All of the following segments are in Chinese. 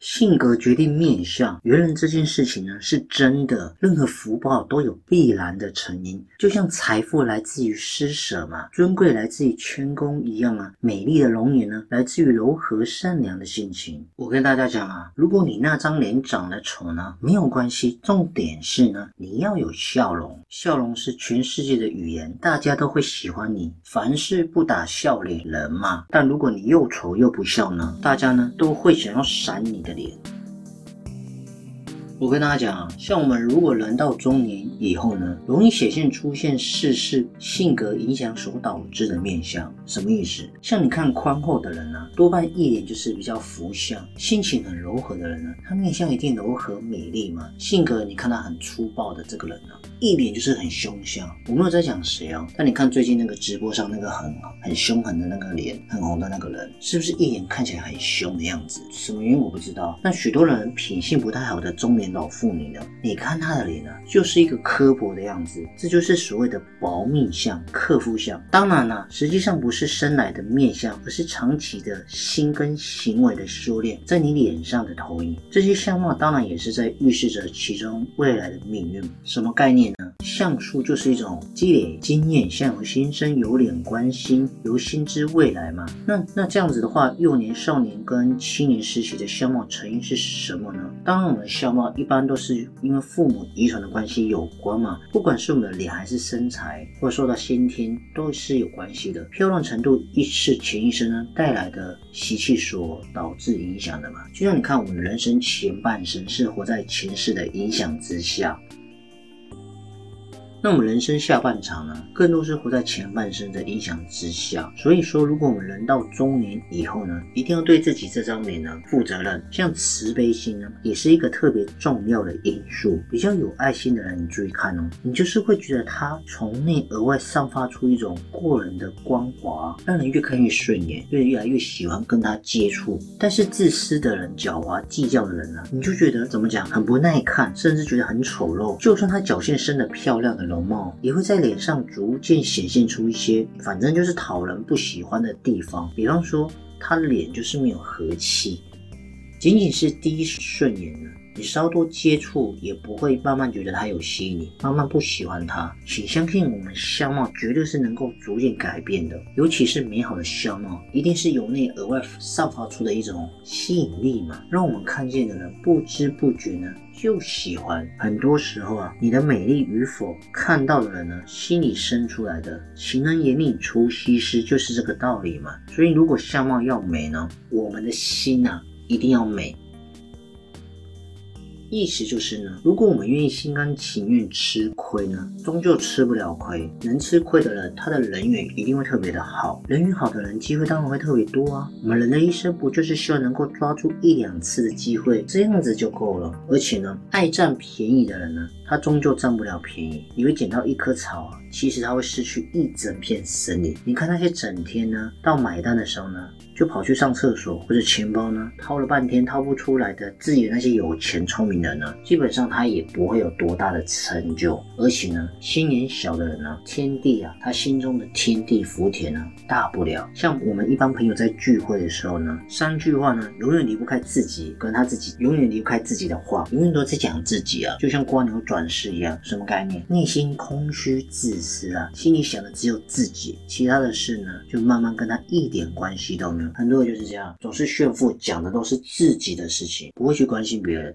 性格决定面相，原人这件事情呢是真的。任何福报都有必然的成因，就像财富来自于施舍嘛，尊贵来自于谦恭一样啊。美丽的容颜呢，来自于柔和善良的性情。我跟大家讲啊，如果你那张脸长得丑呢，没有关系，重点是呢，你要有笑容。笑容是全世界的语言，大家都会喜欢你。凡事不打笑脸人嘛。但如果你又丑又不笑呢，大家呢都会想要闪你的脸。我跟大家讲啊，像我们如果人到中年以后呢，容易显现出现世事性格影响所导致的面相，什么意思？像你看宽厚的人呢，多半一脸就是比较福相；心情很柔和的人呢，他面相一定柔和美丽嘛。性格你看他很粗暴的这个人呢，一脸就是很凶相。我没有在讲谁哦，但你看最近那个直播上那个很很凶狠的那个脸，很红的那个人，是不是一脸看起来很凶的样子？什么原因我不知道。那许多人品性不太好的中年。老妇女呢？你看她的脸呢，就是一个刻薄的样子，这就是所谓的薄命相、克夫相。当然了，实际上不是生来的面相，而是长期的心跟行为的修炼，在你脸上的投影。这些相貌当然也是在预示着其中未来的命运。什么概念呢？相术就是一种积累经验，相由心生，由脸观心，由心知未来嘛。那那这样子的话，幼年、少年跟青年时期的相貌成因是什么呢？当然，我们的相貌。一般都是因为父母遗传的关系有关嘛，不管是我们的脸还是身材，或者受到先天都是有关系的。漂亮程度亦是前一生呢带来的习气所导致影响的嘛。就像你看，我们人生前半生是活在前世的影响之下。那我们人生下半场呢，更多是活在前半生的影响之下。所以说，如果我们人到中年以后呢，一定要对自己这张脸呢负责任。像慈悲心呢，也是一个特别重要的因素。比较有爱心的人，你注意看哦，你就是会觉得他从内而外散发出一种过人的光华，让人越看越顺眼，越越来越喜欢跟他接触。但是自私的人、狡猾计较的人呢，你就觉得怎么讲，很不耐看，甚至觉得很丑陋。就算他脚线生的漂亮的。容貌也会在脸上逐渐显现出一些，反正就是讨人不喜欢的地方。比方说，他脸就是没有和气，仅仅是第一顺眼呢。你稍多接触，也不会慢慢觉得他有吸引你，慢慢不喜欢他。请相信我们相貌绝对是能够逐渐改变的，尤其是美好的相貌，一定是由内而外散发出的一种吸引力嘛，让我们看见的人不知不觉呢就喜欢。很多时候啊，你的美丽与否，看到的人呢心里生出来的。情人眼里出西施，就是这个道理嘛。所以如果相貌要美呢，我们的心呐一定要美。意思就是呢，如果我们愿意心甘情愿吃亏呢，终究吃不了亏。能吃亏的人，他的人缘一定会特别的好。人缘好的人，机会当然会特别多啊。我们人的一生不就是希望能够抓住一两次的机会，这样子就够了。而且呢，爱占便宜的人呢，他终究占不了便宜。你会捡到一棵草啊，其实他会失去一整片森林。你看那些整天呢，到买单的时候呢，就跑去上厕所或者钱包呢，掏了半天掏不出来的，自己那些有钱聪明。人呢，基本上他也不会有多大的成就，而且呢，心眼小的人呢，天地啊，他心中的天地福田呢，大不了。像我们一般朋友在聚会的时候呢，三句话呢，永远离不开自己跟他自己，永远离不开自己的话，永远都在讲自己啊，就像蜗牛转世一样，什么概念？内心空虚自私啊，心里想的只有自己，其他的事呢，就慢慢跟他一点关系都没有。很多人就是这样，总是炫富，讲的都是自己的事情，不会去关心别人。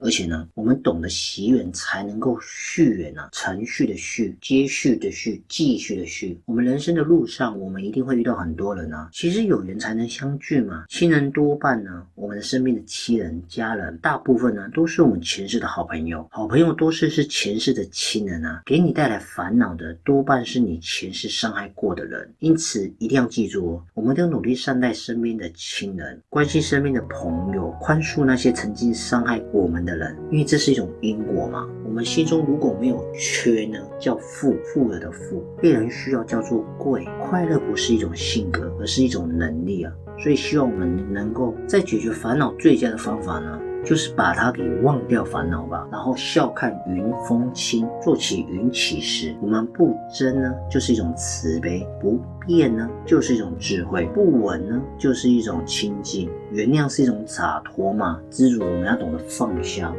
而且呢，我们懂得惜缘，才能够续缘啊，程序的续，接续的续，继续的续。我们人生的路上，我们一定会遇到很多人啊。其实有缘才能相聚嘛。亲人多半呢，我们的身边的亲人、家人，大部分呢都是我们前世的好朋友。好朋友多是是前世的亲人啊，给你带来烦恼的多半是你前世伤害过的人。因此一定要记住哦，我们都努力善待身边的亲人，关心身边的朋友，宽恕那些曾经伤害我们。的人，因为这是一种因果嘛。我们心中如果没有缺呢，叫富，富有的富；被人需要叫做贵。快乐不是一种性格，而是一种能力啊。所以希望我们能够在解决烦恼最佳的方法呢，就是把它给忘掉烦恼吧。然后笑看云风轻，做起云起时。我们不争呢，就是一种慈悲；不变呢，就是一种智慧；不稳呢，就是一种清净。原谅是一种洒脱嘛，知足我们要懂得放下。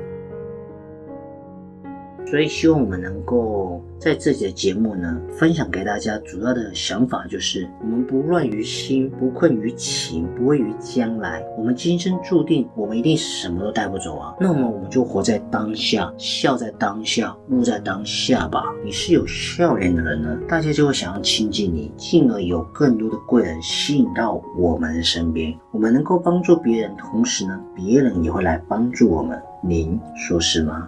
所以希望我们能够在这节节目呢，分享给大家主要的想法就是：我们不乱于心，不困于情，不畏于将来。我们今生注定，我们一定什么都带不走啊。那么我们就活在当下，笑在当下，悟在当下吧。你是有笑脸的人呢，大家就会想要亲近你，进而有更多的贵人吸引到我们的身边。我们能够帮助别人，同时呢，别人也会来帮助我们。您说是吗？